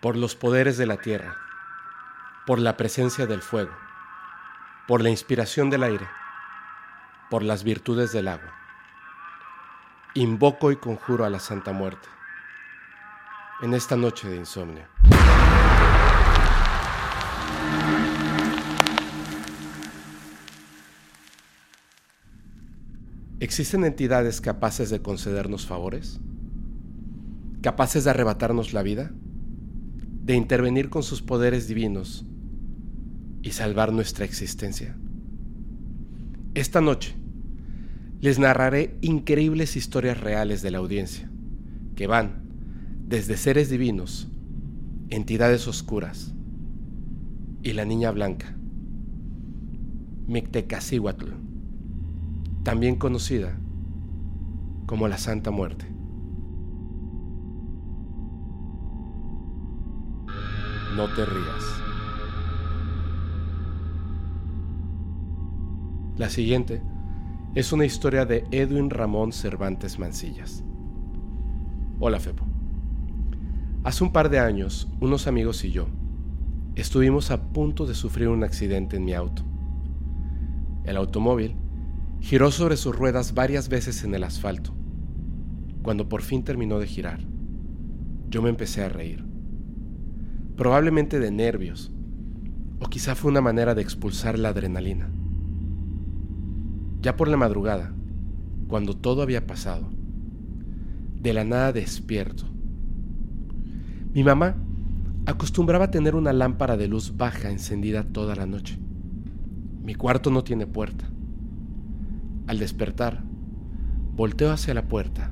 por los poderes de la tierra, por la presencia del fuego, por la inspiración del aire, por las virtudes del agua. Invoco y conjuro a la Santa Muerte en esta noche de insomnio. ¿Existen entidades capaces de concedernos favores? ¿Capaces de arrebatarnos la vida? De intervenir con sus poderes divinos y salvar nuestra existencia. Esta noche les narraré increíbles historias reales de la audiencia, que van desde seres divinos, entidades oscuras y la niña blanca, Mictecacihuatl, también conocida como la Santa Muerte. No te rías. La siguiente es una historia de Edwin Ramón Cervantes Mancillas. Hola Fepo. Hace un par de años, unos amigos y yo estuvimos a punto de sufrir un accidente en mi auto. El automóvil giró sobre sus ruedas varias veces en el asfalto. Cuando por fin terminó de girar, yo me empecé a reír probablemente de nervios, o quizá fue una manera de expulsar la adrenalina. Ya por la madrugada, cuando todo había pasado, de la nada despierto. Mi mamá acostumbraba tener una lámpara de luz baja encendida toda la noche. Mi cuarto no tiene puerta. Al despertar, volteo hacia la puerta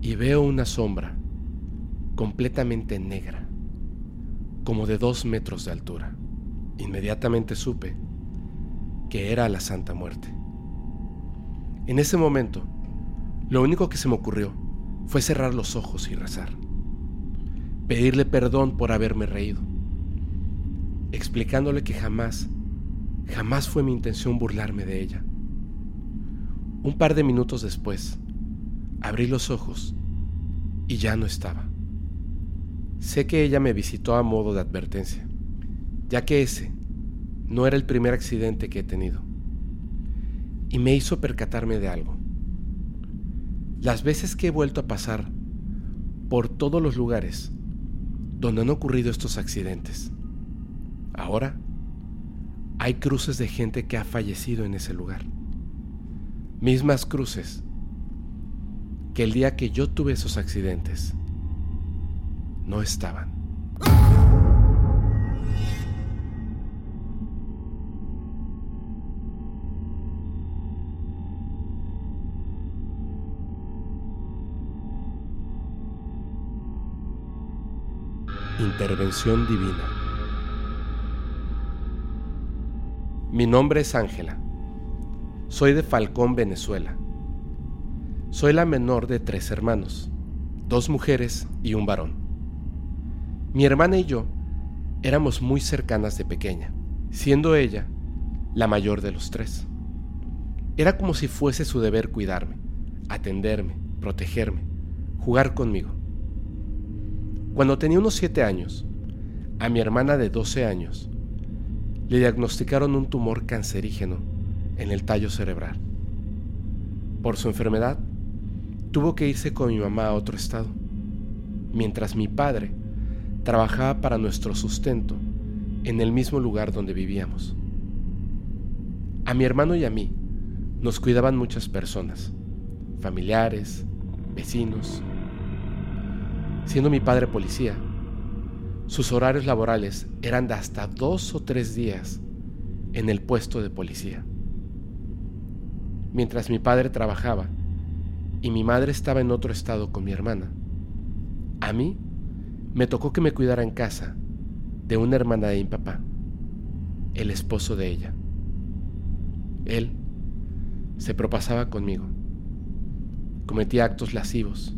y veo una sombra completamente negra, como de dos metros de altura. Inmediatamente supe que era la Santa Muerte. En ese momento, lo único que se me ocurrió fue cerrar los ojos y rezar, pedirle perdón por haberme reído, explicándole que jamás, jamás fue mi intención burlarme de ella. Un par de minutos después, abrí los ojos y ya no estaba. Sé que ella me visitó a modo de advertencia, ya que ese no era el primer accidente que he tenido, y me hizo percatarme de algo. Las veces que he vuelto a pasar por todos los lugares donde han ocurrido estos accidentes, ahora hay cruces de gente que ha fallecido en ese lugar. Mismas cruces que el día que yo tuve esos accidentes no estaban. Intervención Divina. Mi nombre es Ángela. Soy de Falcón, Venezuela. Soy la menor de tres hermanos, dos mujeres y un varón. Mi hermana y yo éramos muy cercanas de pequeña, siendo ella la mayor de los tres. Era como si fuese su deber cuidarme, atenderme, protegerme, jugar conmigo. Cuando tenía unos siete años, a mi hermana de 12 años le diagnosticaron un tumor cancerígeno en el tallo cerebral. Por su enfermedad, tuvo que irse con mi mamá a otro estado, mientras mi padre trabajaba para nuestro sustento en el mismo lugar donde vivíamos. A mi hermano y a mí nos cuidaban muchas personas, familiares, vecinos. Siendo mi padre policía, sus horarios laborales eran de hasta dos o tres días en el puesto de policía. Mientras mi padre trabajaba y mi madre estaba en otro estado con mi hermana, a mí me tocó que me cuidara en casa de una hermana de mi papá, el esposo de ella. Él se propasaba conmigo, cometía actos lascivos.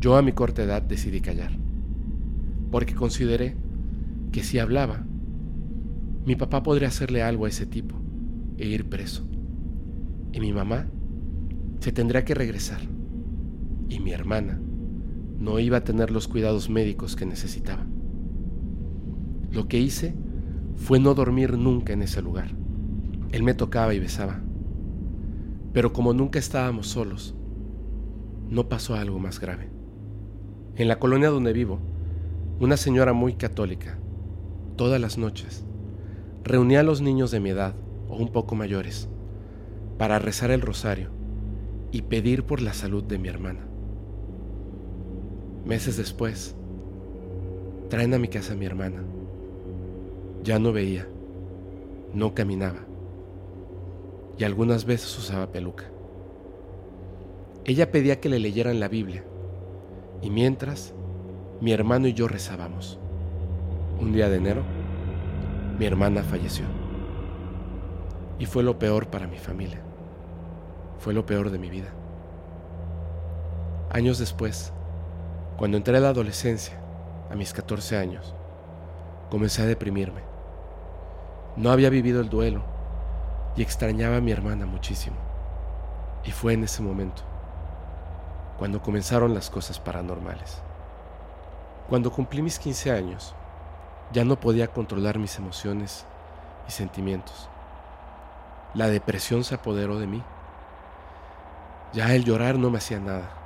Yo a mi corta edad decidí callar, porque consideré que si hablaba, mi papá podría hacerle algo a ese tipo e ir preso. Y mi mamá se tendría que regresar. Y mi hermana no iba a tener los cuidados médicos que necesitaba. Lo que hice fue no dormir nunca en ese lugar. Él me tocaba y besaba. Pero como nunca estábamos solos, no pasó algo más grave. En la colonia donde vivo, una señora muy católica, todas las noches, reunía a los niños de mi edad o un poco mayores para rezar el rosario y pedir por la salud de mi hermana. Meses después, traen a mi casa a mi hermana. Ya no veía, no caminaba y algunas veces usaba peluca. Ella pedía que le leyeran la Biblia y mientras mi hermano y yo rezábamos. Un día de enero, mi hermana falleció. Y fue lo peor para mi familia. Fue lo peor de mi vida. Años después, cuando entré a la adolescencia, a mis 14 años, comencé a deprimirme. No había vivido el duelo y extrañaba a mi hermana muchísimo. Y fue en ese momento cuando comenzaron las cosas paranormales. Cuando cumplí mis 15 años, ya no podía controlar mis emociones y sentimientos. La depresión se apoderó de mí. Ya el llorar no me hacía nada.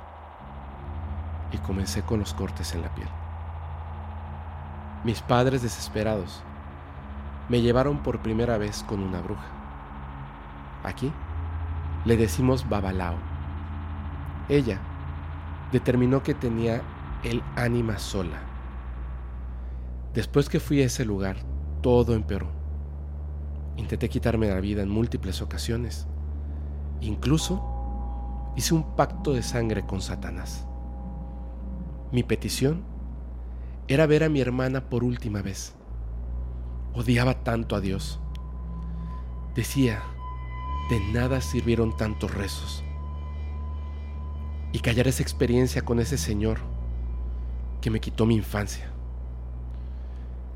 Y comencé con los cortes en la piel. Mis padres desesperados me llevaron por primera vez con una bruja. Aquí le decimos babalao. Ella determinó que tenía el ánima sola. Después que fui a ese lugar, todo empeoró. Intenté quitarme la vida en múltiples ocasiones. Incluso hice un pacto de sangre con Satanás. Mi petición era ver a mi hermana por última vez. Odiaba tanto a Dios. Decía, de nada sirvieron tantos rezos. Y callar esa experiencia con ese Señor que me quitó mi infancia.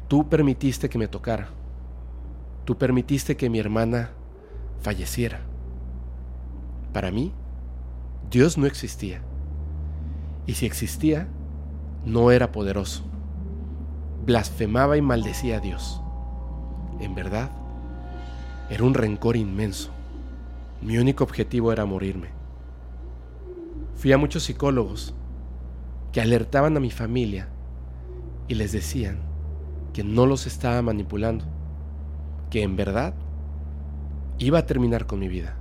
Tú permitiste que me tocara. Tú permitiste que mi hermana falleciera. Para mí, Dios no existía. Y si existía, no era poderoso. Blasfemaba y maldecía a Dios. En verdad, era un rencor inmenso. Mi único objetivo era morirme. Fui a muchos psicólogos que alertaban a mi familia y les decían que no los estaba manipulando, que en verdad iba a terminar con mi vida.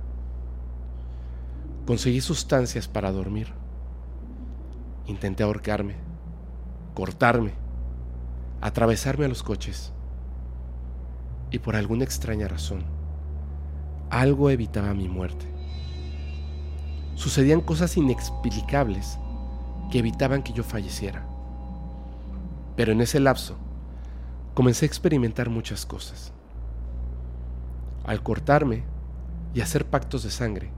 Conseguí sustancias para dormir. Intenté ahorcarme, cortarme, atravesarme a los coches. Y por alguna extraña razón, algo evitaba mi muerte. Sucedían cosas inexplicables que evitaban que yo falleciera. Pero en ese lapso comencé a experimentar muchas cosas. Al cortarme y hacer pactos de sangre,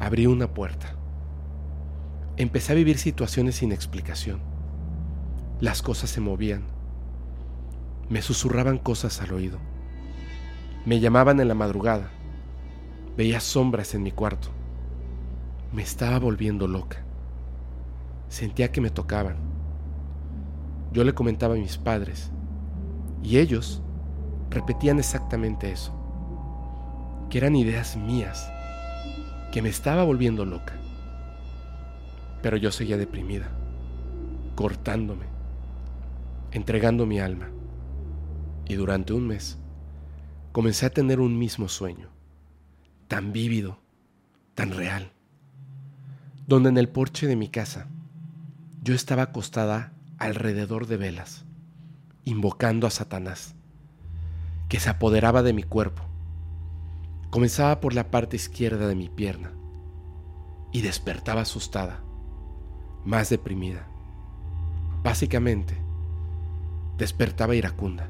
abrí una puerta. Empecé a vivir situaciones sin explicación. Las cosas se movían. Me susurraban cosas al oído. Me llamaban en la madrugada. Veía sombras en mi cuarto. Me estaba volviendo loca. Sentía que me tocaban. Yo le comentaba a mis padres y ellos repetían exactamente eso, que eran ideas mías, que me estaba volviendo loca. Pero yo seguía deprimida, cortándome, entregando mi alma. Y durante un mes comencé a tener un mismo sueño, tan vívido, tan real, donde en el porche de mi casa yo estaba acostada alrededor de velas, invocando a Satanás, que se apoderaba de mi cuerpo. Comenzaba por la parte izquierda de mi pierna y despertaba asustada, más deprimida. Básicamente, despertaba iracunda.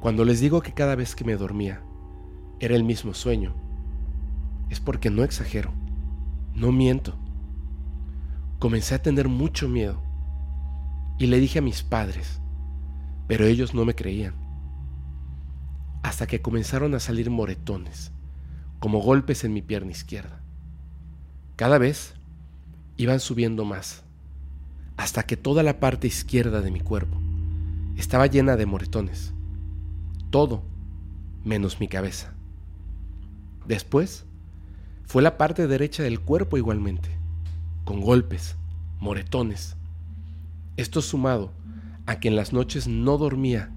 Cuando les digo que cada vez que me dormía era el mismo sueño, es porque no exagero, no miento comencé a tener mucho miedo y le dije a mis padres, pero ellos no me creían. Hasta que comenzaron a salir moretones, como golpes en mi pierna izquierda. Cada vez iban subiendo más, hasta que toda la parte izquierda de mi cuerpo estaba llena de moretones. Todo menos mi cabeza. Después fue la parte derecha del cuerpo igualmente, con golpes, moretones. Esto sumado a que en las noches no dormía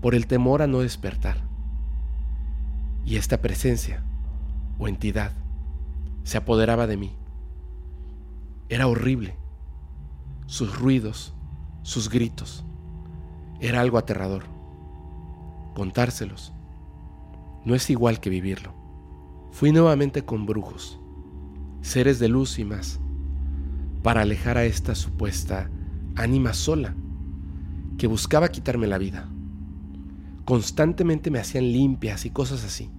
por el temor a no despertar. Y esta presencia o entidad se apoderaba de mí. Era horrible. Sus ruidos, sus gritos. Era algo aterrador. Contárselos no es igual que vivirlo. Fui nuevamente con brujos, seres de luz y más, para alejar a esta supuesta ánima sola que buscaba quitarme la vida. Constantemente me hacían limpias y cosas así.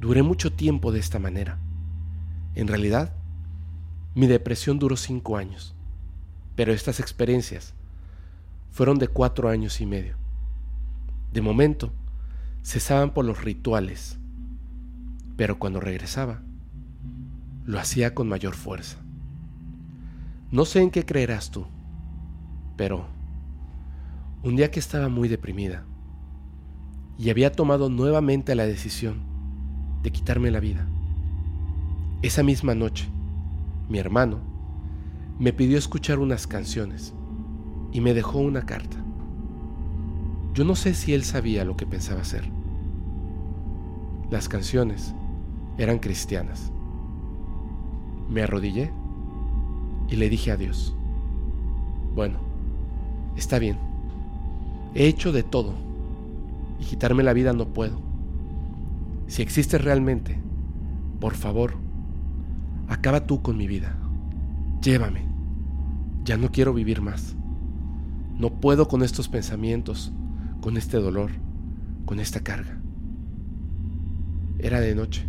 Duré mucho tiempo de esta manera. En realidad, mi depresión duró cinco años, pero estas experiencias fueron de cuatro años y medio. De momento, cesaban por los rituales, pero cuando regresaba, lo hacía con mayor fuerza. No sé en qué creerás tú, pero un día que estaba muy deprimida y había tomado nuevamente la decisión de quitarme la vida, esa misma noche, mi hermano me pidió escuchar unas canciones y me dejó una carta. Yo no sé si él sabía lo que pensaba hacer. Las canciones eran cristianas. Me arrodillé y le dije adiós. Bueno, está bien. He hecho de todo y quitarme la vida no puedo. Si existes realmente, por favor, acaba tú con mi vida. Llévame. Ya no quiero vivir más. No puedo con estos pensamientos con este dolor, con esta carga. Era de noche.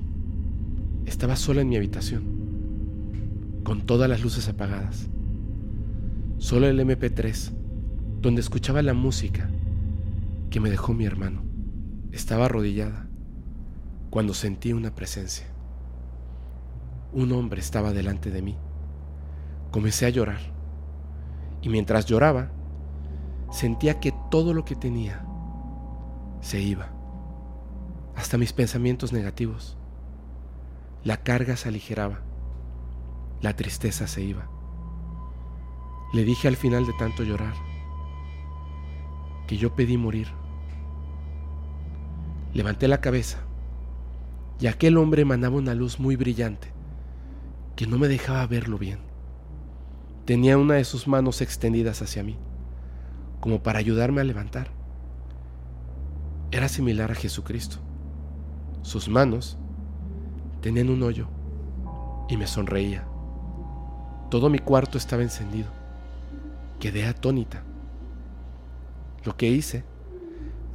Estaba sola en mi habitación, con todas las luces apagadas. Solo el MP3, donde escuchaba la música que me dejó mi hermano. Estaba arrodillada cuando sentí una presencia. Un hombre estaba delante de mí. Comencé a llorar. Y mientras lloraba, sentía que todo lo que tenía se iba, hasta mis pensamientos negativos. La carga se aligeraba, la tristeza se iba. Le dije al final de tanto llorar que yo pedí morir. Levanté la cabeza y aquel hombre emanaba una luz muy brillante que no me dejaba verlo bien. Tenía una de sus manos extendidas hacia mí como para ayudarme a levantar. Era similar a Jesucristo. Sus manos tenían un hoyo y me sonreía. Todo mi cuarto estaba encendido. Quedé atónita. Lo que hice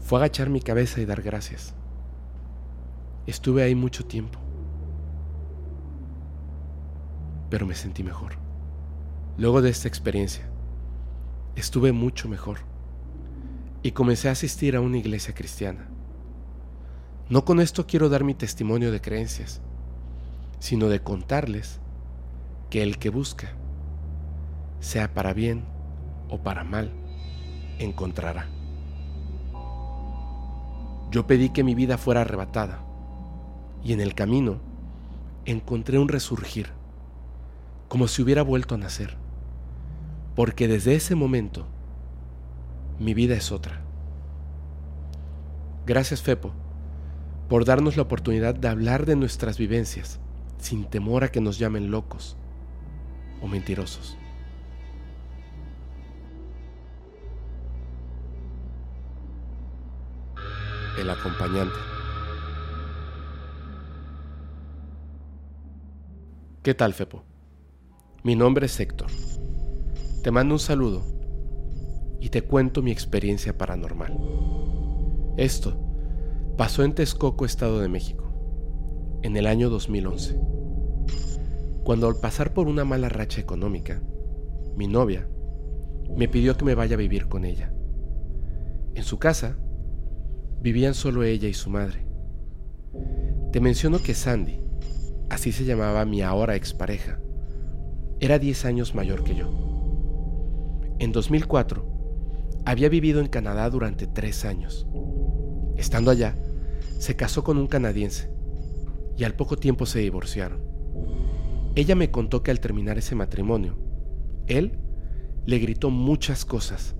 fue agachar mi cabeza y dar gracias. Estuve ahí mucho tiempo, pero me sentí mejor. Luego de esta experiencia, estuve mucho mejor y comencé a asistir a una iglesia cristiana. No con esto quiero dar mi testimonio de creencias, sino de contarles que el que busca, sea para bien o para mal, encontrará. Yo pedí que mi vida fuera arrebatada y en el camino encontré un resurgir, como si hubiera vuelto a nacer porque desde ese momento mi vida es otra. Gracias Fepo por darnos la oportunidad de hablar de nuestras vivencias sin temor a que nos llamen locos o mentirosos. El acompañante. ¿Qué tal, Fepo? Mi nombre es Héctor. Te mando un saludo y te cuento mi experiencia paranormal. Esto pasó en Texcoco, Estado de México, en el año 2011, cuando al pasar por una mala racha económica, mi novia me pidió que me vaya a vivir con ella. En su casa vivían solo ella y su madre. Te menciono que Sandy, así se llamaba mi ahora expareja, era 10 años mayor que yo. En 2004, había vivido en Canadá durante tres años. Estando allá, se casó con un canadiense y al poco tiempo se divorciaron. Ella me contó que al terminar ese matrimonio, él le gritó muchas cosas,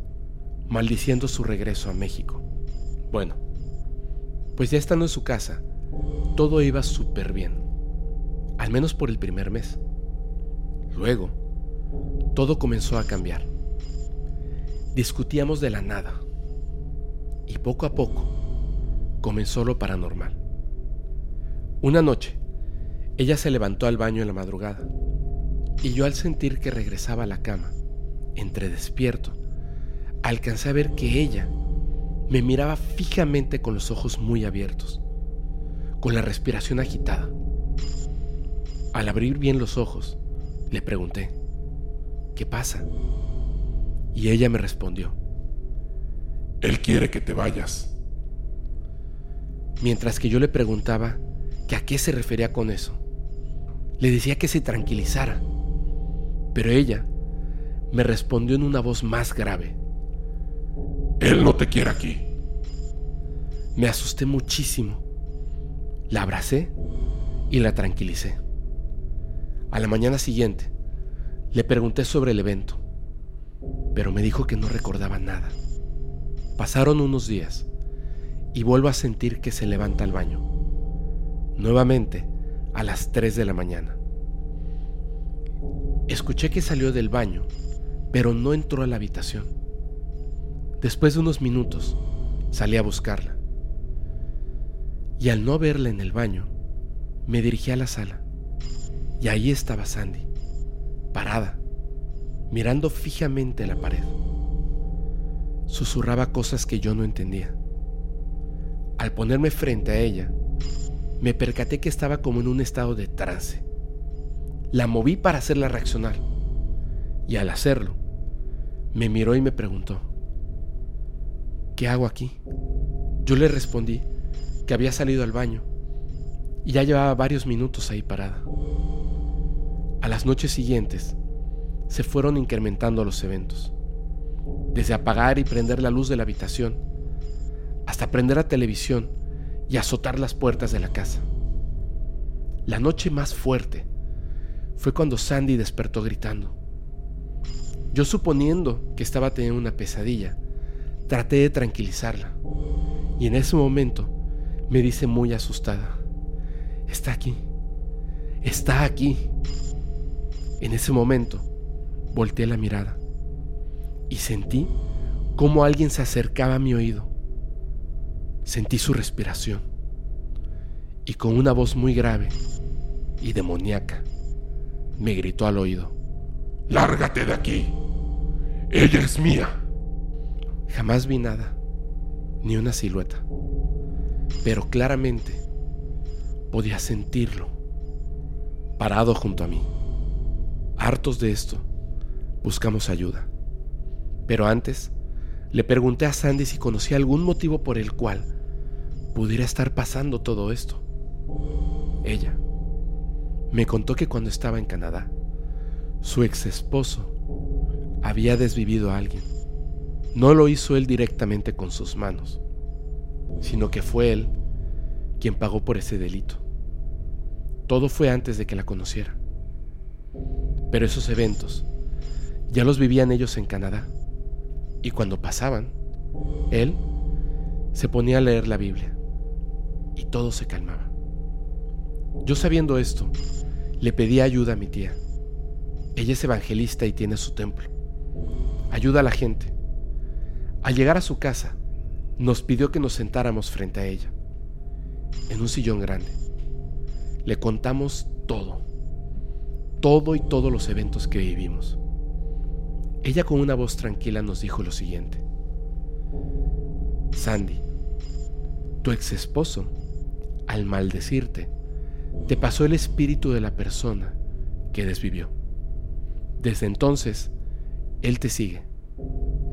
maldiciendo su regreso a México. Bueno, pues ya estando en su casa, todo iba súper bien, al menos por el primer mes. Luego, todo comenzó a cambiar. Discutíamos de la nada y poco a poco comenzó lo paranormal. Una noche, ella se levantó al baño en la madrugada y yo al sentir que regresaba a la cama, entre despierto, alcancé a ver que ella me miraba fijamente con los ojos muy abiertos, con la respiración agitada. Al abrir bien los ojos, le pregunté, ¿qué pasa? Y ella me respondió, Él quiere que te vayas. Mientras que yo le preguntaba que a qué se refería con eso, le decía que se tranquilizara, pero ella me respondió en una voz más grave. Él no te quiere aquí. Me asusté muchísimo. La abracé y la tranquilicé. A la mañana siguiente, le pregunté sobre el evento, pero me dijo que no recordaba nada. Pasaron unos días y vuelvo a sentir que se levanta al baño. Nuevamente, a las 3 de la mañana. Escuché que salió del baño, pero no entró a la habitación. Después de unos minutos, salí a buscarla. Y al no verla en el baño, me dirigí a la sala. Y ahí estaba Sandy, parada, mirando fijamente la pared. Susurraba cosas que yo no entendía. Al ponerme frente a ella, me percaté que estaba como en un estado de trance. La moví para hacerla reaccionar. Y al hacerlo, me miró y me preguntó, ¿qué hago aquí? Yo le respondí que había salido al baño y ya llevaba varios minutos ahí parada. A las noches siguientes se fueron incrementando los eventos, desde apagar y prender la luz de la habitación, hasta prender la televisión y azotar las puertas de la casa. La noche más fuerte fue cuando Sandy despertó gritando. Yo suponiendo que estaba teniendo una pesadilla, traté de tranquilizarla y en ese momento me dice muy asustada, está aquí, está aquí. En ese momento volteé la mirada y sentí como alguien se acercaba a mi oído. Sentí su respiración y con una voz muy grave y demoníaca me gritó al oído. Lárgate de aquí. Ella es mía. Jamás vi nada, ni una silueta, pero claramente podía sentirlo, parado junto a mí. Hartos de esto, buscamos ayuda. Pero antes, le pregunté a Sandy si conocía algún motivo por el cual pudiera estar pasando todo esto. Ella me contó que cuando estaba en Canadá, su ex esposo había desvivido a alguien. No lo hizo él directamente con sus manos, sino que fue él quien pagó por ese delito. Todo fue antes de que la conociera. Pero esos eventos ya los vivían ellos en Canadá. Y cuando pasaban, él se ponía a leer la Biblia y todo se calmaba. Yo sabiendo esto, le pedí ayuda a mi tía. Ella es evangelista y tiene su templo. Ayuda a la gente. Al llegar a su casa, nos pidió que nos sentáramos frente a ella, en un sillón grande. Le contamos todo todo y todos los eventos que vivimos. Ella con una voz tranquila nos dijo lo siguiente. Sandy, tu ex esposo, al maldecirte, te pasó el espíritu de la persona que desvivió. Desde entonces, él te sigue.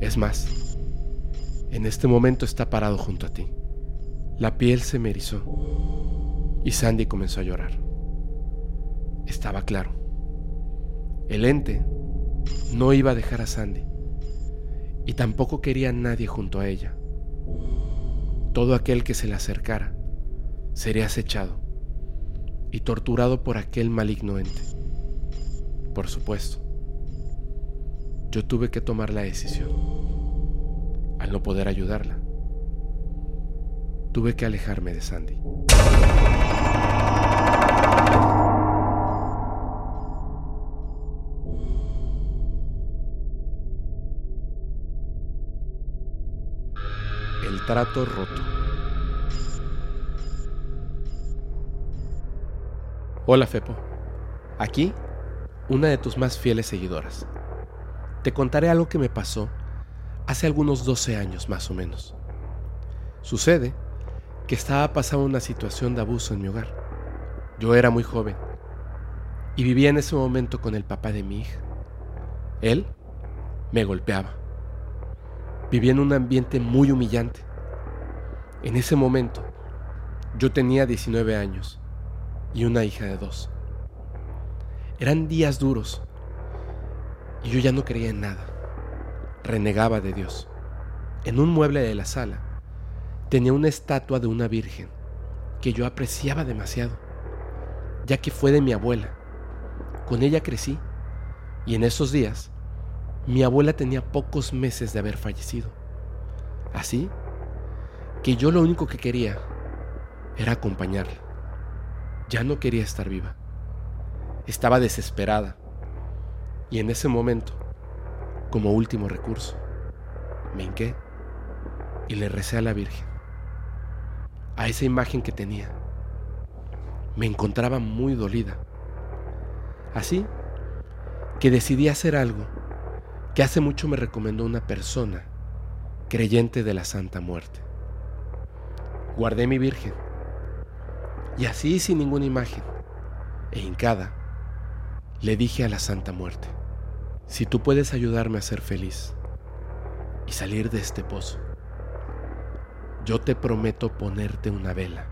Es más, en este momento está parado junto a ti. La piel se me erizó y Sandy comenzó a llorar. Estaba claro El ente no iba a dejar a Sandy y tampoco quería a nadie junto a ella. Todo aquel que se le acercara sería acechado y torturado por aquel maligno ente. Por supuesto, yo tuve que tomar la decisión. Al no poder ayudarla, tuve que alejarme de Sandy. Trato roto. Hola Fepo, aquí una de tus más fieles seguidoras. Te contaré algo que me pasó hace algunos 12 años más o menos. Sucede que estaba pasando una situación de abuso en mi hogar. Yo era muy joven y vivía en ese momento con el papá de mi hija. Él me golpeaba. Vivía en un ambiente muy humillante. En ese momento yo tenía 19 años y una hija de dos. Eran días duros y yo ya no creía en nada. Renegaba de Dios. En un mueble de la sala tenía una estatua de una virgen que yo apreciaba demasiado, ya que fue de mi abuela. Con ella crecí y en esos días mi abuela tenía pocos meses de haber fallecido. Así que yo lo único que quería era acompañarla. Ya no quería estar viva. Estaba desesperada. Y en ese momento, como último recurso, me hinqué y le recé a la Virgen, a esa imagen que tenía. Me encontraba muy dolida. Así que decidí hacer algo que hace mucho me recomendó una persona creyente de la Santa Muerte. Guardé mi Virgen y así sin ninguna imagen e hincada le dije a la Santa Muerte, si tú puedes ayudarme a ser feliz y salir de este pozo, yo te prometo ponerte una vela,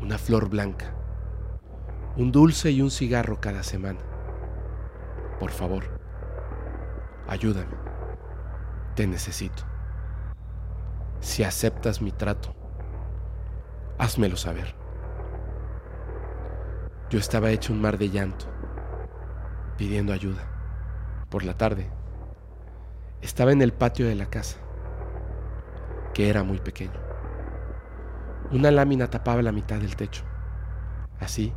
una flor blanca, un dulce y un cigarro cada semana. Por favor, ayúdame, te necesito. Si aceptas mi trato, házmelo saber. Yo estaba hecho un mar de llanto pidiendo ayuda. Por la tarde, estaba en el patio de la casa, que era muy pequeño. Una lámina tapaba la mitad del techo, así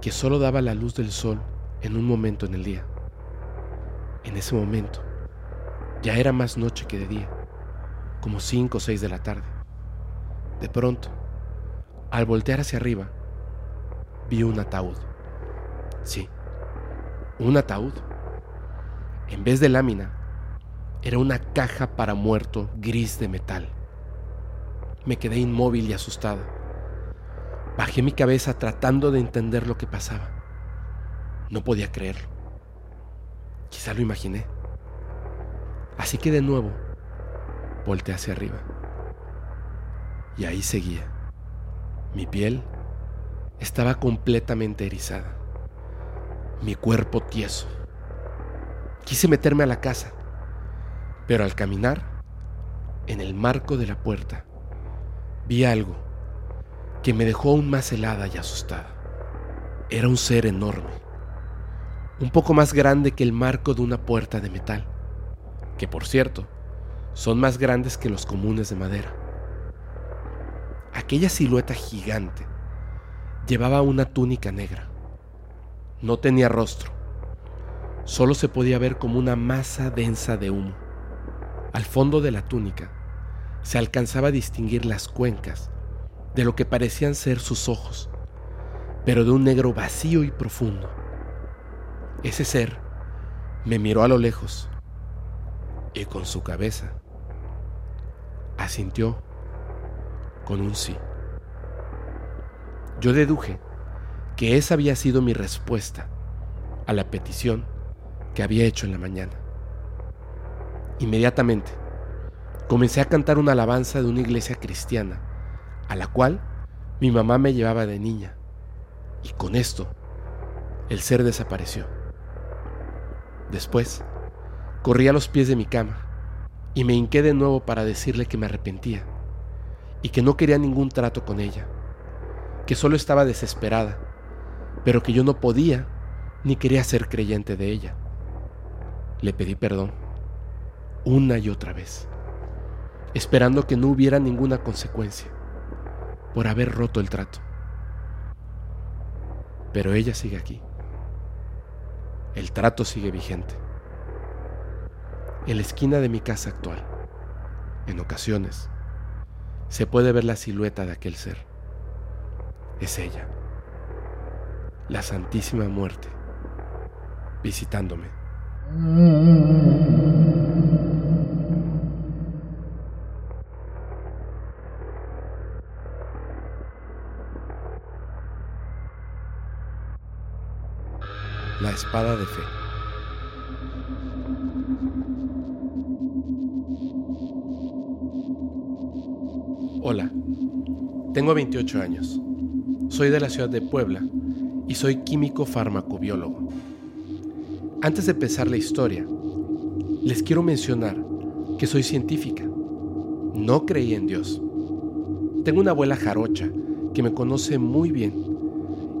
que solo daba la luz del sol en un momento en el día. En ese momento, ya era más noche que de día, como cinco o seis de la tarde. De pronto, al voltear hacia arriba, vi un ataúd. Sí, un ataúd. En vez de lámina, era una caja para muerto gris de metal. Me quedé inmóvil y asustada. Bajé mi cabeza tratando de entender lo que pasaba. No podía creerlo. Quizá lo imaginé. Así que de nuevo volteé hacia arriba. Y ahí seguía. Mi piel estaba completamente erizada mi cuerpo tieso. Quise meterme a la casa, pero al caminar, en el marco de la puerta, vi algo que me dejó aún más helada y asustada. Era un ser enorme, un poco más grande que el marco de una puerta de metal, que por cierto, son más grandes que los comunes de madera. Aquella silueta gigante llevaba una túnica negra no tenía rostro. Solo se podía ver como una masa densa de humo. Al fondo de la túnica se alcanzaba a distinguir las cuencas de lo que parecían ser sus ojos, pero de un negro vacío y profundo. Ese ser me miró a lo lejos y con su cabeza asintió con un sí. Yo deduje que esa había sido mi respuesta a la petición que había hecho en la mañana. Inmediatamente, comencé a cantar una alabanza de una iglesia cristiana, a la cual mi mamá me llevaba de niña, y con esto el ser desapareció. Después, corrí a los pies de mi cama y me hinqué de nuevo para decirle que me arrepentía y que no quería ningún trato con ella, que solo estaba desesperada, pero que yo no podía ni quería ser creyente de ella. Le pedí perdón una y otra vez, esperando que no hubiera ninguna consecuencia por haber roto el trato. Pero ella sigue aquí. El trato sigue vigente. En la esquina de mi casa actual, en ocasiones, se puede ver la silueta de aquel ser. Es ella, la Santísima Muerte, visitándome. La espada de fe. Hola, tengo 28 años. Soy de la ciudad de Puebla y soy químico farmacobiólogo. Antes de empezar la historia, les quiero mencionar que soy científica. No creí en Dios. Tengo una abuela jarocha que me conoce muy bien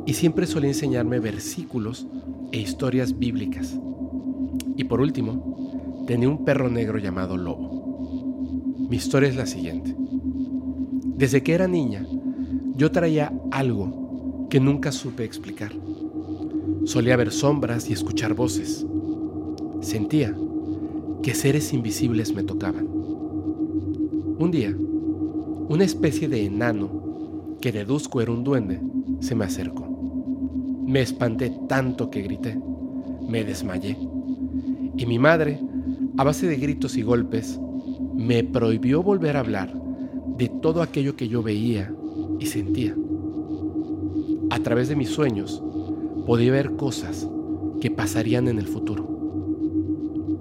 y siempre suele enseñarme versículos e historias bíblicas. Y por último, tenía un perro negro llamado Lobo. Mi historia es la siguiente. Desde que era niña, yo traía algo que nunca supe explicar. Solía ver sombras y escuchar voces. Sentía que seres invisibles me tocaban. Un día, una especie de enano, que deduzco era un duende, se me acercó. Me espanté tanto que grité. Me desmayé. Y mi madre, a base de gritos y golpes, me prohibió volver a hablar de todo aquello que yo veía y sentía. A través de mis sueños podía ver cosas que pasarían en el futuro.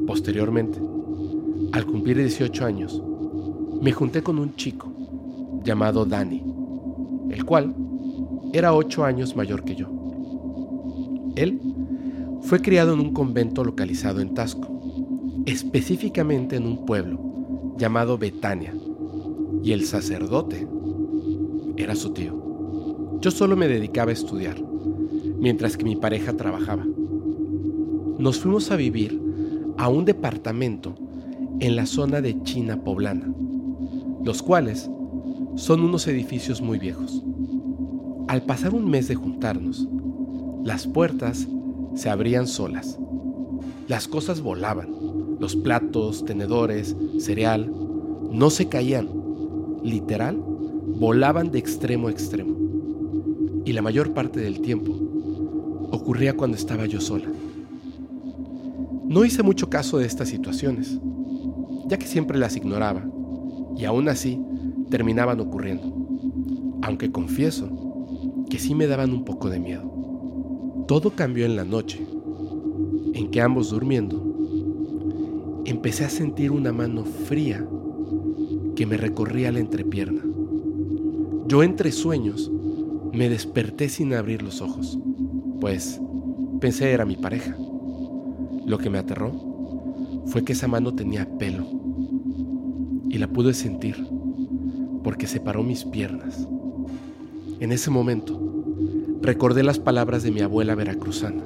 Posteriormente, al cumplir 18 años, me junté con un chico llamado Danny, el cual era 8 años mayor que yo. Él fue criado en un convento localizado en Tasco, específicamente en un pueblo llamado Betania, y el sacerdote era su tío. Yo solo me dedicaba a estudiar, mientras que mi pareja trabajaba. Nos fuimos a vivir a un departamento en la zona de China poblana, los cuales son unos edificios muy viejos. Al pasar un mes de juntarnos, las puertas se abrían solas. Las cosas volaban. Los platos, tenedores, cereal, no se caían literal, volaban de extremo a extremo. Y la mayor parte del tiempo ocurría cuando estaba yo sola. No hice mucho caso de estas situaciones, ya que siempre las ignoraba, y aún así terminaban ocurriendo, aunque confieso que sí me daban un poco de miedo. Todo cambió en la noche, en que ambos durmiendo, empecé a sentir una mano fría que me recorría la entrepierna. Yo entre sueños me desperté sin abrir los ojos, pues pensé era mi pareja. Lo que me aterró fue que esa mano tenía pelo y la pude sentir porque separó mis piernas. En ese momento recordé las palabras de mi abuela veracruzana.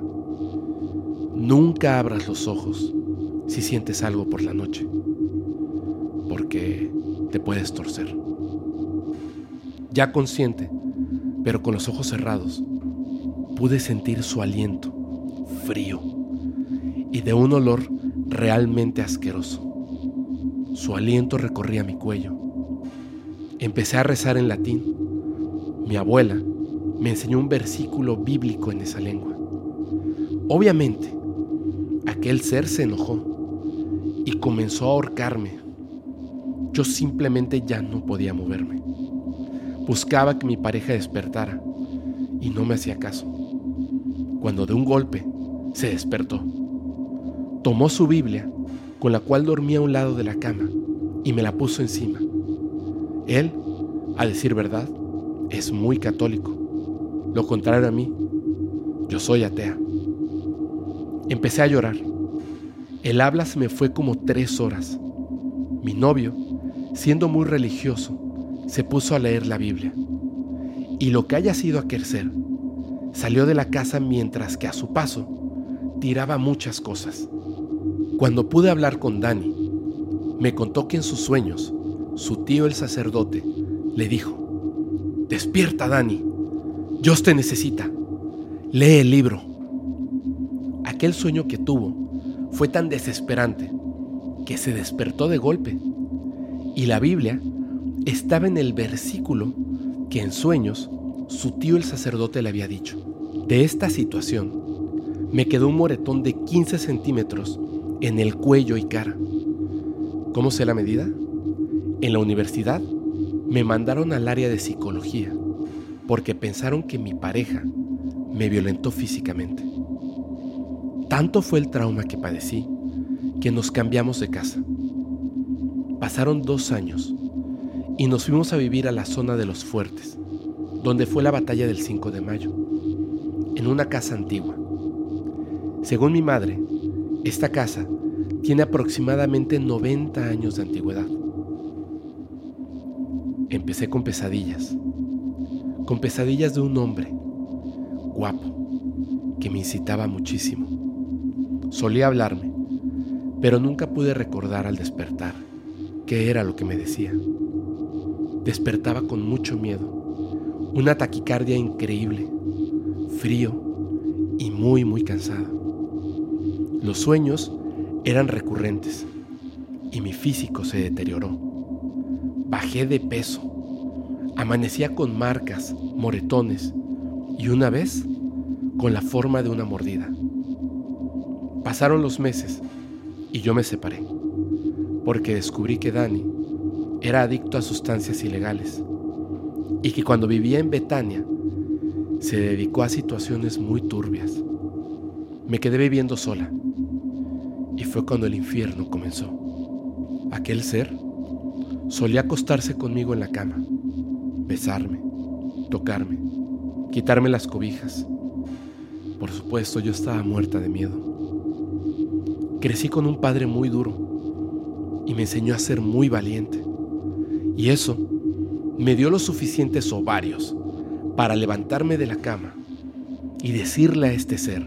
Nunca abras los ojos si sientes algo por la noche, porque te puedes torcer. Ya consciente, pero con los ojos cerrados, pude sentir su aliento, frío, y de un olor realmente asqueroso. Su aliento recorría mi cuello. Empecé a rezar en latín. Mi abuela me enseñó un versículo bíblico en esa lengua. Obviamente, aquel ser se enojó y comenzó a ahorcarme yo simplemente ya no podía moverme. Buscaba que mi pareja despertara y no me hacía caso. Cuando de un golpe se despertó. Tomó su Biblia, con la cual dormía a un lado de la cama, y me la puso encima. Él, a decir verdad, es muy católico. Lo contrario a mí, yo soy atea. Empecé a llorar El habla se me fue como tres horas. Mi novio, siendo muy religioso, se puso a leer la Biblia. Y lo que haya sido aquecer, salió de la casa mientras que a su paso tiraba muchas cosas. Cuando pude hablar con Dani, me contó que en sus sueños, su tío el sacerdote le dijo, Despierta, Dani, Dios te necesita, lee el libro. Aquel sueño que tuvo fue tan desesperante que se despertó de golpe y la Biblia estaba en el versículo que en sueños su tío el sacerdote le había dicho. De esta situación me quedó un moretón de 15 centímetros en el cuello y cara. ¿Cómo sé la medida? En la universidad me mandaron al área de psicología porque pensaron que mi pareja me violentó físicamente. Tanto fue el trauma que padecí que nos cambiamos de casa. Pasaron dos años y nos fuimos a vivir a la zona de los fuertes, donde fue la batalla del 5 de mayo, en una casa antigua. Según mi madre, esta casa tiene aproximadamente 90 años de antigüedad. Empecé con pesadillas, con pesadillas de un hombre guapo que me incitaba muchísimo. Solía hablarme, pero nunca pude recordar al despertar qué era lo que me decía. Despertaba con mucho miedo, una taquicardia increíble, frío y muy muy cansado. Los sueños eran recurrentes y mi físico se deterioró. Bajé de peso, amanecía con marcas, moretones y una vez con la forma de una mordida. Pasaron los meses y yo me separé, porque descubrí que Dani era adicto a sustancias ilegales y que cuando vivía en Betania se dedicó a situaciones muy turbias. Me quedé viviendo sola y fue cuando el infierno comenzó. Aquel ser solía acostarse conmigo en la cama, besarme, tocarme, quitarme las cobijas. Por supuesto yo estaba muerta de miedo. Crecí con un padre muy duro y me enseñó a ser muy valiente. Y eso me dio los suficientes ovarios para levantarme de la cama y decirle a este ser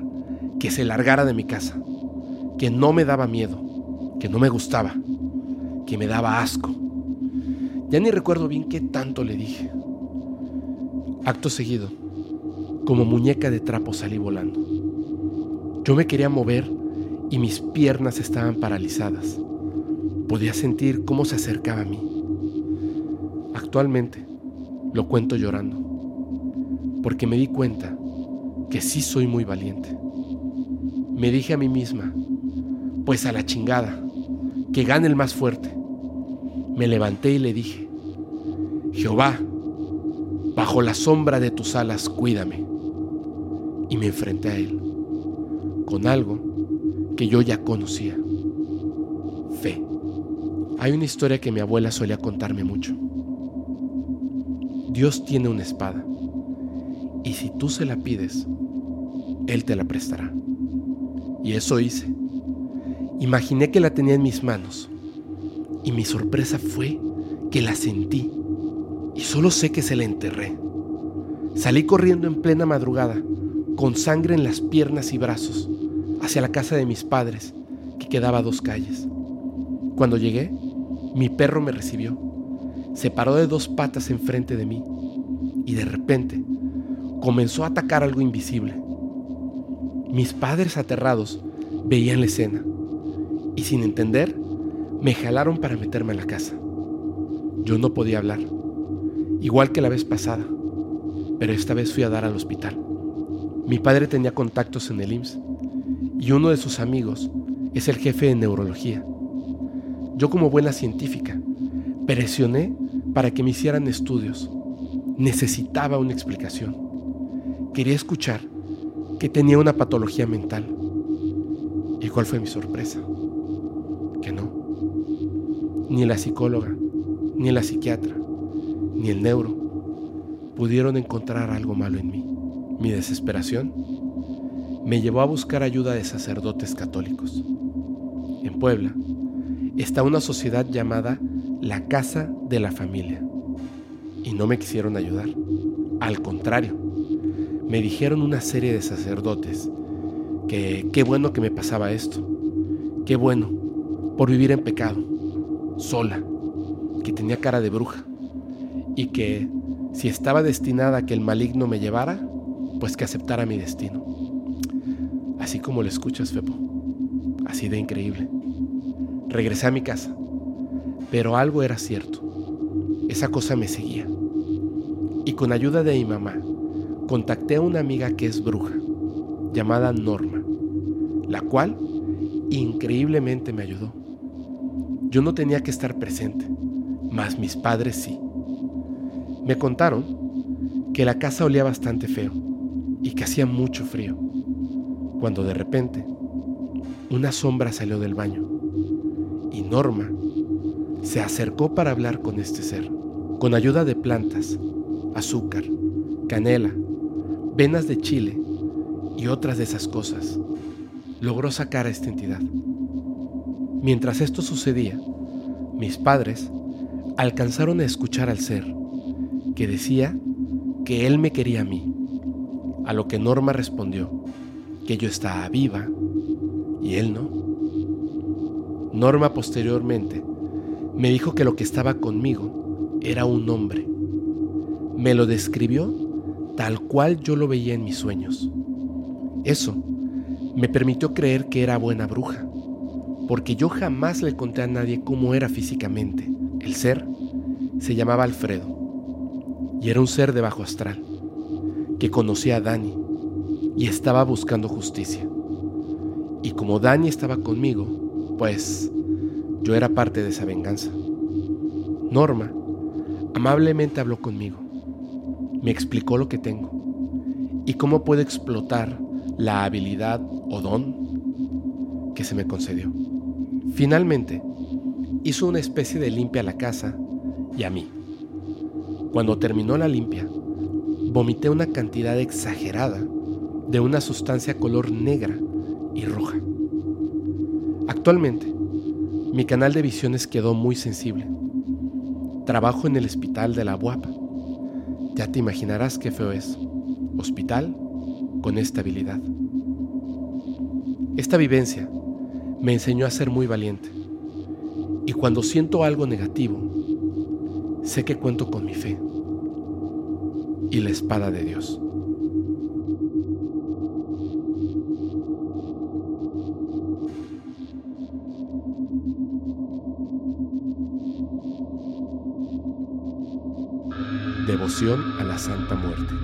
que se largara de mi casa, que no me daba miedo, que no me gustaba, que me daba asco. Ya ni recuerdo bien qué tanto le dije. Acto seguido, como muñeca de trapo salí volando. Yo me quería mover y mis piernas estaban paralizadas. Podía sentir cómo se acercaba a mí. Actualmente lo cuento llorando, porque me di cuenta que sí soy muy valiente. Me dije a mí misma, pues a la chingada, que gane el más fuerte. Me levanté y le dije, Jehová, bajo la sombra de tus alas, cuídame. Y me enfrenté a él, con algo que yo ya conocía, fe. Hay una historia que mi abuela solía contarme mucho. Dios tiene una espada y si tú se la pides, Él te la prestará. Y eso hice. Imaginé que la tenía en mis manos y mi sorpresa fue que la sentí y solo sé que se la enterré. Salí corriendo en plena madrugada, con sangre en las piernas y brazos, hacia la casa de mis padres, que quedaba a dos calles. Cuando llegué, mi perro me recibió se paró de dos patas enfrente de mí y de repente comenzó a atacar algo invisible. Mis padres aterrados veían la escena y sin entender me jalaron para meterme a la casa. Yo no podía hablar, igual que la vez pasada, pero esta vez fui a dar al hospital. Mi padre tenía contactos en el IMSS y uno de sus amigos es el jefe de neurología. Yo como buena científica presioné para que me hicieran estudios. Necesitaba una explicación. Quería escuchar que tenía una patología mental. ¿Y cuál fue mi sorpresa? Que no. Ni la psicóloga, ni la psiquiatra, ni el neuro pudieron encontrar algo malo en mí. Mi desesperación me llevó a buscar ayuda de sacerdotes católicos. Puebla, está una sociedad llamada la Casa de la Familia. Y no me quisieron ayudar. Al contrario, me dijeron una serie de sacerdotes que qué bueno que me pasaba esto. Qué bueno por vivir en pecado, sola, que tenía cara de bruja y que si estaba destinada a que el maligno me llevara, pues que aceptara mi destino. Así como lo escuchas, Fepo. Así de increíble. Regresé a mi casa, pero algo era cierto. Esa cosa me seguía. Y con ayuda de mi mamá, contacté a una amiga que es bruja, llamada Norma, la cual increíblemente me ayudó. Yo no tenía que estar presente, mas mis padres sí. Me contaron que la casa olía bastante feo y que hacía mucho frío, cuando de repente una sombra salió del baño Norma se acercó para hablar con este ser, con ayuda de plantas, azúcar, canela, venas de chile y otras de esas cosas. Logró sacar a esta entidad. Mientras esto sucedía, mis padres alcanzaron a escuchar al ser, que decía que él me quería a mí, a lo que Norma respondió que yo estaba viva y él no. Norma posteriormente me dijo que lo que estaba conmigo era un hombre. Me lo describió tal cual yo lo veía en mis sueños. Eso me permitió creer que era buena bruja, porque yo jamás le conté a nadie cómo era físicamente. El ser se llamaba Alfredo y era un ser de bajo astral, que conocía a Dani y estaba buscando justicia. Y como Dani estaba conmigo, pues yo era parte de esa venganza. Norma amablemente habló conmigo, me explicó lo que tengo y cómo puedo explotar la habilidad o don que se me concedió. Finalmente, hizo una especie de limpia a la casa y a mí. Cuando terminó la limpia, vomité una cantidad exagerada de una sustancia color negra y roja. Actualmente, mi canal de visiones quedó muy sensible. Trabajo en el hospital de la UAP. Ya te imaginarás qué feo es. Hospital con estabilidad. Esta vivencia me enseñó a ser muy valiente. Y cuando siento algo negativo, sé que cuento con mi fe y la espada de Dios. Devoción a la Santa Muerte.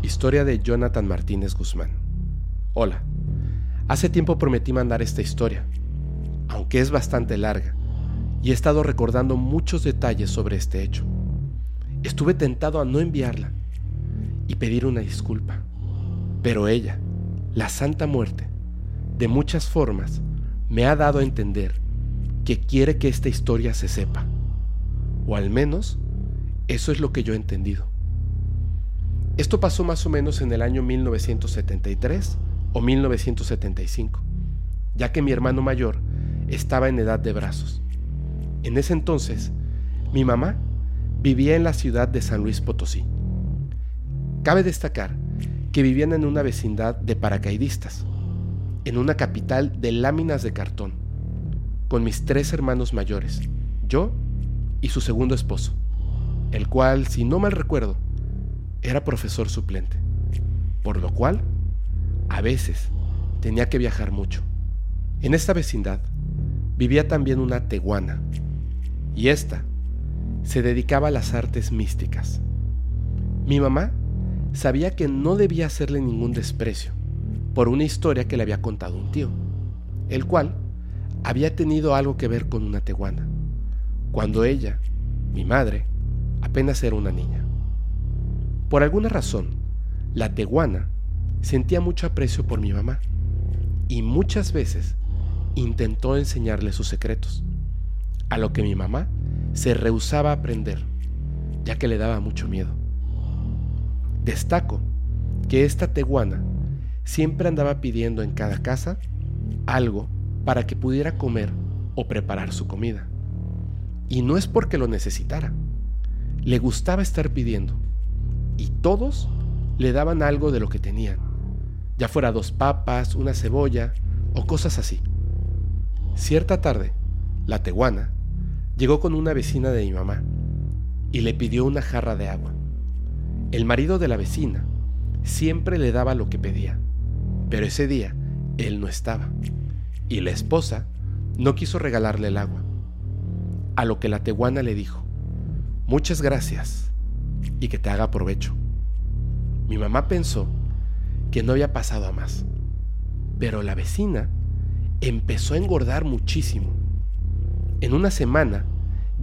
Historia de Jonathan Martínez Guzmán. Hola, hace tiempo prometí mandar esta historia, aunque es bastante larga, y he estado recordando muchos detalles sobre este hecho. Estuve tentado a no enviarla y pedir una disculpa, pero ella, la Santa Muerte, de muchas formas, me ha dado a entender que quiere que esta historia se sepa. O al menos, eso es lo que yo he entendido. Esto pasó más o menos en el año 1973 o 1975, ya que mi hermano mayor estaba en edad de brazos. En ese entonces, mi mamá vivía en la ciudad de San Luis Potosí. Cabe destacar que vivían en una vecindad de paracaidistas, en una capital de láminas de cartón, con mis tres hermanos mayores, yo y su segundo esposo, el cual, si no mal recuerdo, era profesor suplente, por lo cual a veces tenía que viajar mucho. En esta vecindad vivía también una teguana, y ésta se dedicaba a las artes místicas. Mi mamá sabía que no debía hacerle ningún desprecio por una historia que le había contado un tío, el cual había tenido algo que ver con una teguana cuando ella, mi madre, apenas era una niña. Por alguna razón, la teguana sentía mucho aprecio por mi mamá y muchas veces intentó enseñarle sus secretos, a lo que mi mamá se rehusaba a aprender, ya que le daba mucho miedo. Destaco que esta teguana siempre andaba pidiendo en cada casa algo para que pudiera comer o preparar su comida. Y no es porque lo necesitara, le gustaba estar pidiendo. Y todos le daban algo de lo que tenían, ya fuera dos papas, una cebolla o cosas así. Cierta tarde, la teguana llegó con una vecina de mi mamá y le pidió una jarra de agua. El marido de la vecina siempre le daba lo que pedía, pero ese día él no estaba y la esposa no quiso regalarle el agua. A lo que la teguana le dijo, muchas gracias y que te haga provecho. Mi mamá pensó que no había pasado a más, pero la vecina empezó a engordar muchísimo. En una semana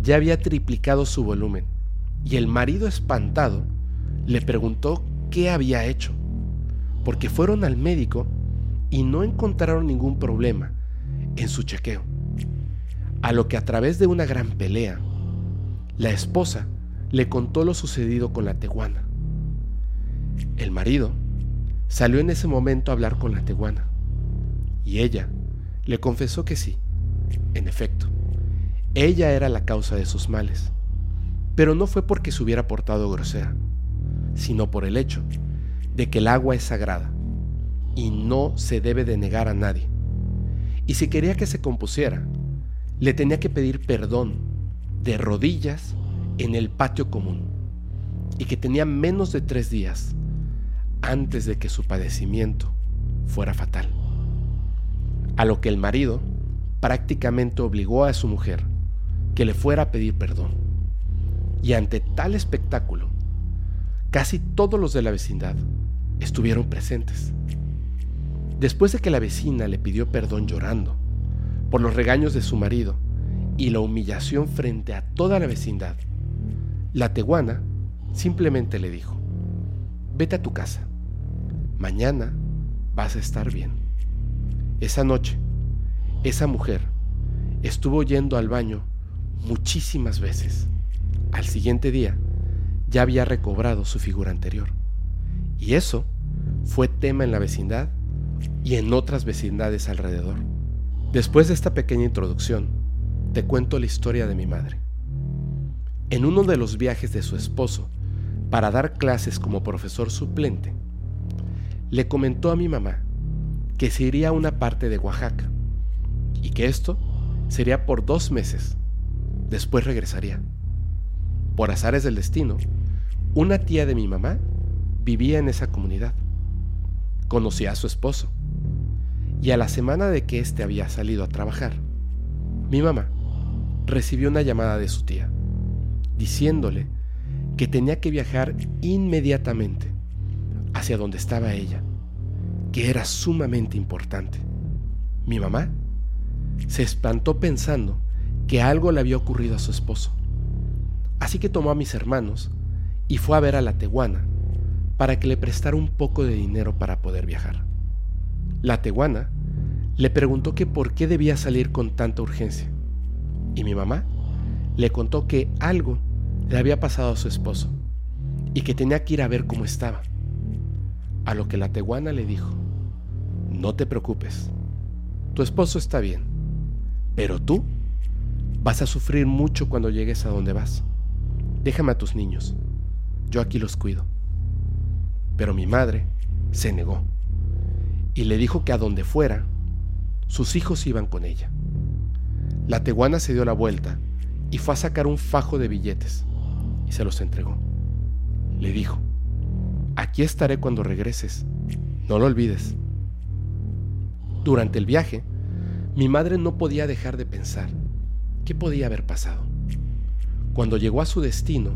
ya había triplicado su volumen y el marido espantado le preguntó qué había hecho, porque fueron al médico y no encontraron ningún problema en su chequeo. A lo que a través de una gran pelea, la esposa le contó lo sucedido con la teguana. El marido salió en ese momento a hablar con la teguana y ella le confesó que sí, en efecto, ella era la causa de sus males, pero no fue porque se hubiera portado grosera, sino por el hecho de que el agua es sagrada y no se debe de negar a nadie. Y si quería que se compusiera, le tenía que pedir perdón de rodillas en el patio común y que tenía menos de tres días antes de que su padecimiento fuera fatal. A lo que el marido prácticamente obligó a su mujer que le fuera a pedir perdón. Y ante tal espectáculo, casi todos los de la vecindad estuvieron presentes. Después de que la vecina le pidió perdón llorando por los regaños de su marido y la humillación frente a toda la vecindad, la teguana simplemente le dijo, vete a tu casa, mañana vas a estar bien. Esa noche, esa mujer estuvo yendo al baño muchísimas veces. Al siguiente día, ya había recobrado su figura anterior. Y eso fue tema en la vecindad y en otras vecindades alrededor. Después de esta pequeña introducción, te cuento la historia de mi madre. En uno de los viajes de su esposo para dar clases como profesor suplente, le comentó a mi mamá que se iría a una parte de Oaxaca y que esto sería por dos meses. Después regresaría. Por azares del destino, una tía de mi mamá vivía en esa comunidad. Conocía a su esposo. Y a la semana de que éste había salido a trabajar, mi mamá recibió una llamada de su tía, diciéndole que tenía que viajar inmediatamente hacia donde estaba ella, que era sumamente importante. Mi mamá se espantó pensando que algo le había ocurrido a su esposo. Así que tomó a mis hermanos y fue a ver a la teguana para que le prestara un poco de dinero para poder viajar. La teguana le preguntó que por qué debía salir con tanta urgencia. Y mi mamá le contó que algo le había pasado a su esposo y que tenía que ir a ver cómo estaba. A lo que la teguana le dijo, no te preocupes, tu esposo está bien, pero tú vas a sufrir mucho cuando llegues a donde vas. Déjame a tus niños, yo aquí los cuido. Pero mi madre se negó y le dijo que a donde fuera, sus hijos iban con ella. La teguana se dio la vuelta y fue a sacar un fajo de billetes y se los entregó. Le dijo, aquí estaré cuando regreses, no lo olvides. Durante el viaje, mi madre no podía dejar de pensar qué podía haber pasado. Cuando llegó a su destino,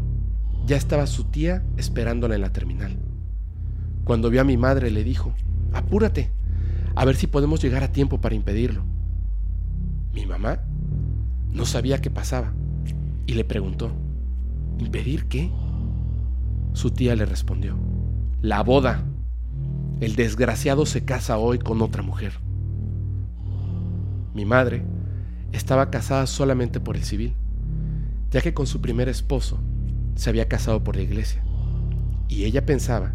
ya estaba su tía esperándola en la terminal. Cuando vio a mi madre le dijo, apúrate, a ver si podemos llegar a tiempo para impedirlo. Mi mamá no sabía qué pasaba y le preguntó, ¿impedir qué? Su tía le respondió, la boda. El desgraciado se casa hoy con otra mujer. Mi madre estaba casada solamente por el civil, ya que con su primer esposo se había casado por la iglesia, y ella pensaba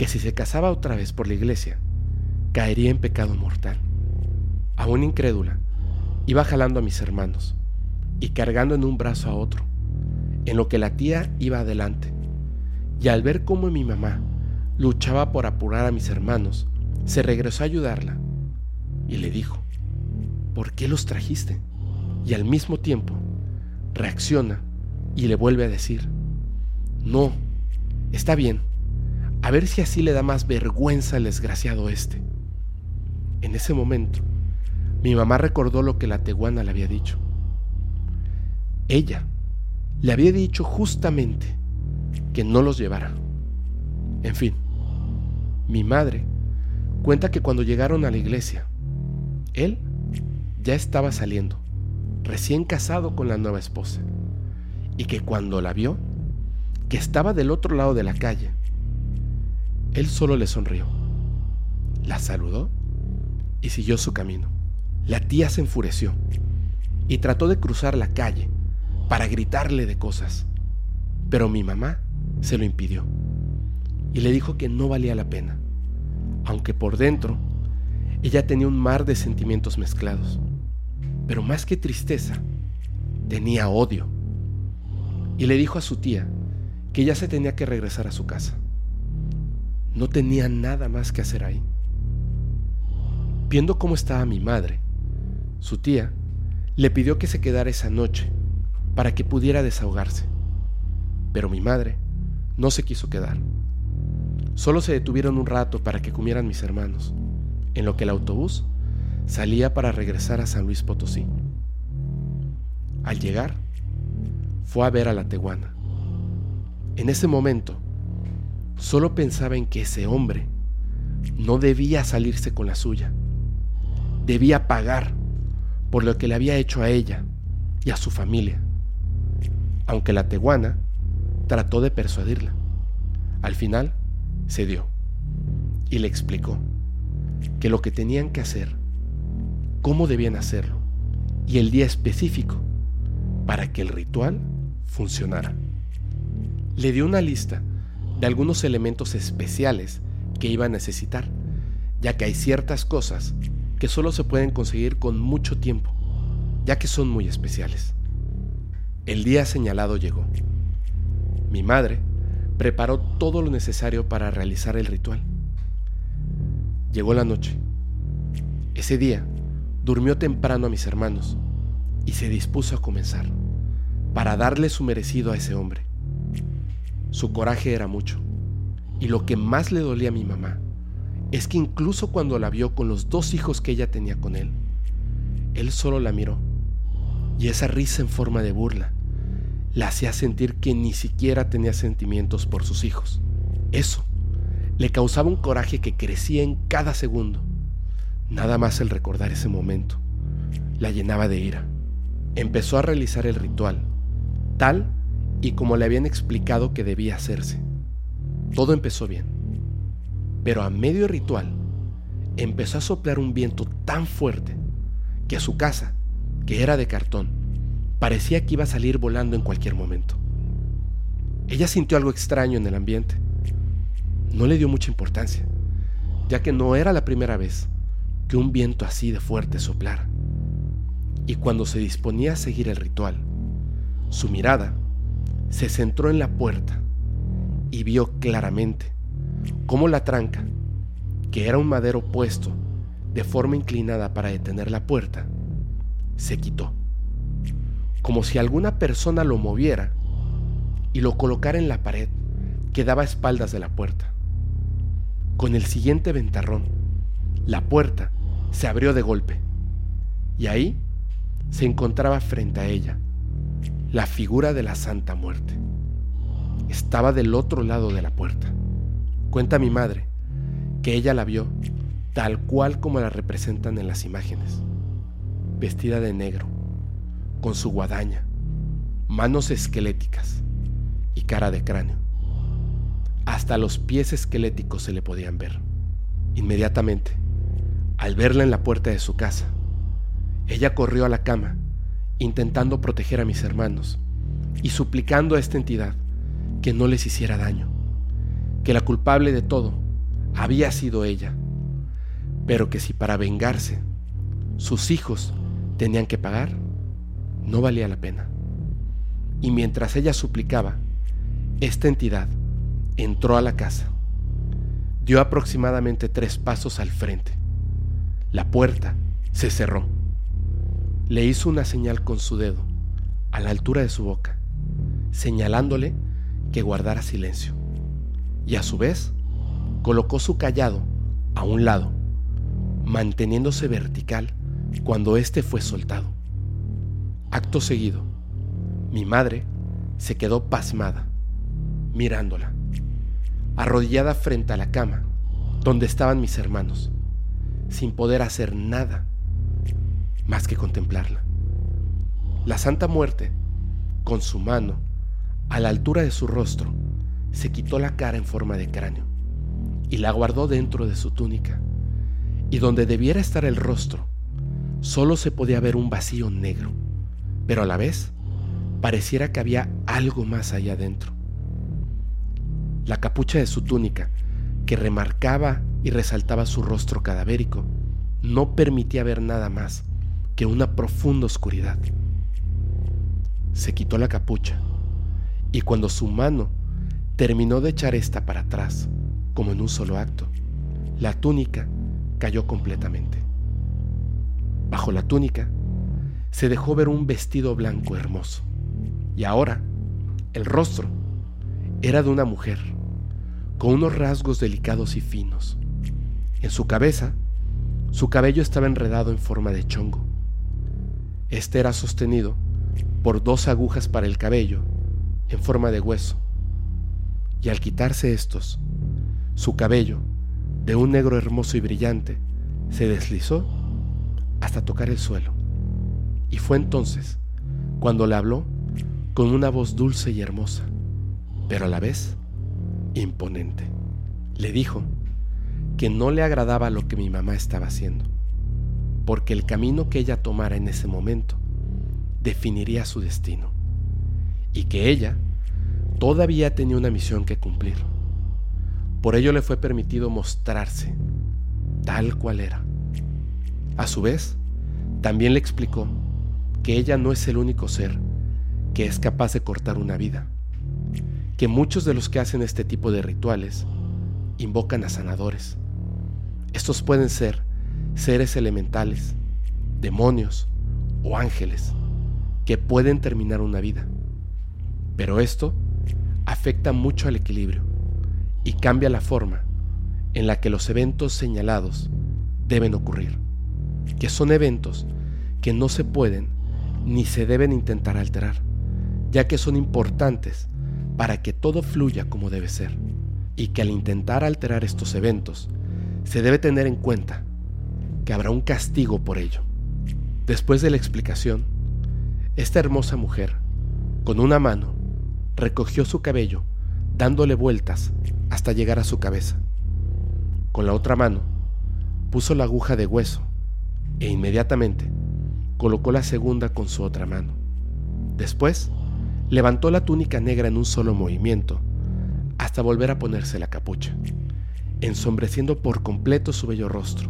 que si se casaba otra vez por la iglesia, caería en pecado mortal. Aún incrédula, iba jalando a mis hermanos y cargando en un brazo a otro, en lo que la tía iba adelante. Y al ver cómo mi mamá luchaba por apurar a mis hermanos, se regresó a ayudarla y le dijo, ¿por qué los trajiste? Y al mismo tiempo reacciona y le vuelve a decir, no, está bien, a ver si así le da más vergüenza al desgraciado este. En ese momento, mi mamá recordó lo que la teguana le había dicho. Ella le había dicho justamente que no los llevara. En fin, mi madre cuenta que cuando llegaron a la iglesia, él ya estaba saliendo, recién casado con la nueva esposa, y que cuando la vio, que estaba del otro lado de la calle, él solo le sonrió, la saludó y siguió su camino. La tía se enfureció y trató de cruzar la calle para gritarle de cosas, pero mi mamá se lo impidió y le dijo que no valía la pena, aunque por dentro ella tenía un mar de sentimientos mezclados, pero más que tristeza, tenía odio. Y le dijo a su tía que ya se tenía que regresar a su casa. No tenía nada más que hacer ahí. Viendo cómo estaba mi madre, su tía le pidió que se quedara esa noche para que pudiera desahogarse. Pero mi madre no se quiso quedar. Solo se detuvieron un rato para que comieran mis hermanos, en lo que el autobús salía para regresar a San Luis Potosí. Al llegar, fue a ver a la teguana. En ese momento, solo pensaba en que ese hombre no debía salirse con la suya. Debía pagar por lo que le había hecho a ella y a su familia. Aunque la teguana trató de persuadirla. Al final, cedió y le explicó que lo que tenían que hacer, cómo debían hacerlo y el día específico para que el ritual funcionara. Le dio una lista de algunos elementos especiales que iba a necesitar, ya que hay ciertas cosas que solo se pueden conseguir con mucho tiempo, ya que son muy especiales. El día señalado llegó. Mi madre preparó todo lo necesario para realizar el ritual. Llegó la noche. Ese día durmió temprano a mis hermanos y se dispuso a comenzar, para darle su merecido a ese hombre. Su coraje era mucho, y lo que más le dolía a mi mamá es que incluso cuando la vio con los dos hijos que ella tenía con él, él solo la miró, y esa risa en forma de burla la hacía sentir que ni siquiera tenía sentimientos por sus hijos. Eso le causaba un coraje que crecía en cada segundo. Nada más el recordar ese momento la llenaba de ira. Empezó a realizar el ritual, tal y como le habían explicado que debía hacerse. Todo empezó bien, pero a medio ritual empezó a soplar un viento tan fuerte que su casa, que era de cartón, parecía que iba a salir volando en cualquier momento. Ella sintió algo extraño en el ambiente. No le dio mucha importancia, ya que no era la primera vez que un viento así de fuerte soplara. Y cuando se disponía a seguir el ritual, su mirada se centró en la puerta y vio claramente cómo la tranca, que era un madero puesto de forma inclinada para detener la puerta, se quitó, como si alguna persona lo moviera y lo colocara en la pared que daba espaldas de la puerta. Con el siguiente ventarrón, la puerta se abrió de golpe y ahí se encontraba frente a ella la figura de la Santa Muerte. Estaba del otro lado de la puerta. Cuenta mi madre que ella la vio tal cual como la representan en las imágenes, vestida de negro, con su guadaña, manos esqueléticas y cara de cráneo. Hasta los pies esqueléticos se le podían ver. Inmediatamente, al verla en la puerta de su casa, ella corrió a la cama intentando proteger a mis hermanos y suplicando a esta entidad que no les hiciera daño, que la culpable de todo había sido ella. pero que si para vengarse sus hijos tenían que pagar, no valía la pena. Y mientras ella suplicaba, esta entidad entró a la casa, dio aproximadamente tres pasos al frente. La puerta se cerró. Le hizo una señal con su dedo, a la altura de su boca, señalándole que guardara silencio. Y a su vez, colocó su callado a un lado, manteniéndose vertical cuando éste fue soltado. Acto seguido, mi madre se quedó pasmada, mirándola, arrodillada frente a la cama donde estaban mis hermanos, sin poder hacer nada más que contemplarla. La Santa Muerte, con su mano a la altura de su rostro, se quitó la cara en forma de cráneo y la guardó dentro de su túnica. Y donde debiera estar el rostro, solo se podía ver un vacío negro, pero a la vez pareciera que había algo más allá adentro. La capucha de su túnica, que remarcaba y resaltaba su rostro cadavérico, no permitía ver nada más que una profunda oscuridad. Se quitó la capucha y cuando su mano terminó de echar esta para atrás, como en un solo acto, la túnica cayó completamente. Bajo la túnica se dejó ver un vestido blanco hermoso. Y ahora, el rostro era de una mujer, con unos rasgos delicados y finos. En su cabeza, su cabello estaba enredado en forma de chongo. Este era sostenido por dos agujas para el cabello en forma de hueso. Y al quitarse estos, su cabello, de un negro hermoso y brillante, se deslizó hasta tocar el suelo. Y fue entonces cuando le habló con una voz dulce y hermosa, pero a la vez imponente. Le dijo que no le agradaba lo que mi mamá estaba haciendo, porque el camino que ella tomara en ese momento definiría su destino, y que ella todavía tenía una misión que cumplir. Por ello le fue permitido mostrarse tal cual era. A su vez, también le explicó que ella no es el único ser que es capaz de cortar una vida, que muchos de los que hacen este tipo de rituales invocan a sanadores. Estos pueden ser seres elementales, demonios o ángeles que pueden terminar una vida. Pero esto afecta mucho al equilibrio y cambia la forma en la que los eventos señalados deben ocurrir, que son eventos que no se pueden ni se deben intentar alterar ya que son importantes para que todo fluya como debe ser, y que al intentar alterar estos eventos, se debe tener en cuenta habrá un castigo por ello. Después de la explicación, esta hermosa mujer, con una mano, recogió su cabello, dándole vueltas hasta llegar a su cabeza. Con la otra mano, puso la aguja de hueso e inmediatamente colocó la segunda con su otra mano. Después, Levantó la túnica negra en un solo movimiento, hasta volver a ponerse la capucha, ensombreciendo por completo su bello rostro.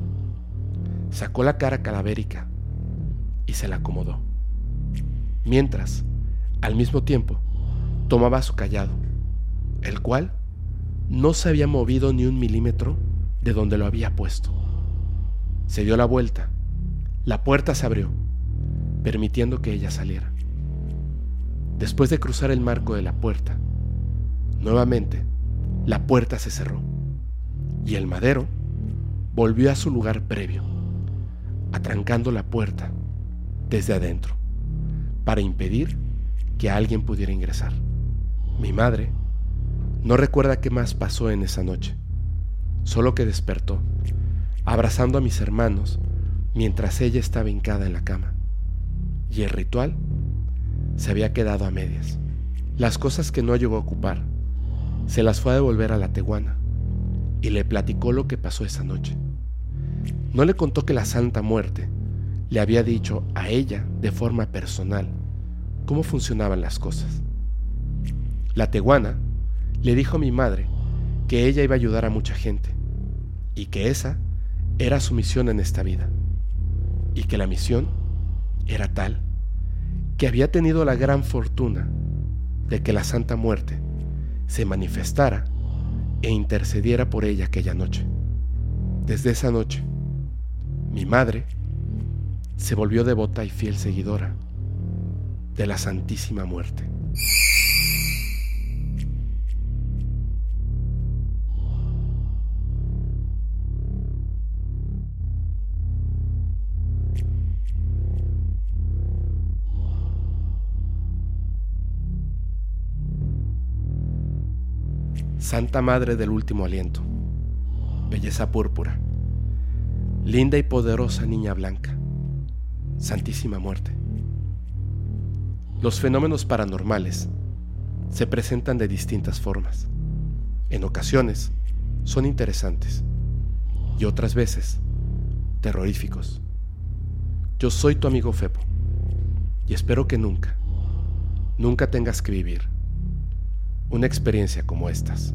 Sacó la cara calavérica y se la acomodó. Mientras, al mismo tiempo, tomaba su callado, el cual no se había movido ni un milímetro de donde lo había puesto. Se dio la vuelta, la puerta se abrió, permitiendo que ella saliera después de cruzar el marco de la puerta. Nuevamente, la puerta se cerró y el madero volvió a su lugar previo, atrancando la puerta desde adentro para impedir que alguien pudiera ingresar. Mi madre no recuerda qué más pasó en esa noche, solo que despertó, abrazando a mis hermanos mientras ella estaba hincada en la cama. Y el ritual se había quedado a medias. Las cosas que no llegó a ocupar, se las fue a devolver a la teguana y le platicó lo que pasó esa noche. No le contó que la Santa Muerte le había dicho a ella de forma personal cómo funcionaban las cosas. La teguana le dijo a mi madre que ella iba a ayudar a mucha gente y que esa era su misión en esta vida y que la misión era tal que había tenido la gran fortuna de que la Santa Muerte se manifestara e intercediera por ella aquella noche. Desde esa noche, mi madre se volvió devota y fiel seguidora de la Santísima Muerte. Santa Madre del Último Aliento, belleza púrpura, linda y poderosa niña blanca, Santísima Muerte. Los fenómenos paranormales se presentan de distintas formas. En ocasiones son interesantes y otras veces terroríficos. Yo soy tu amigo Fepo y espero que nunca, nunca tengas que vivir una experiencia como estas.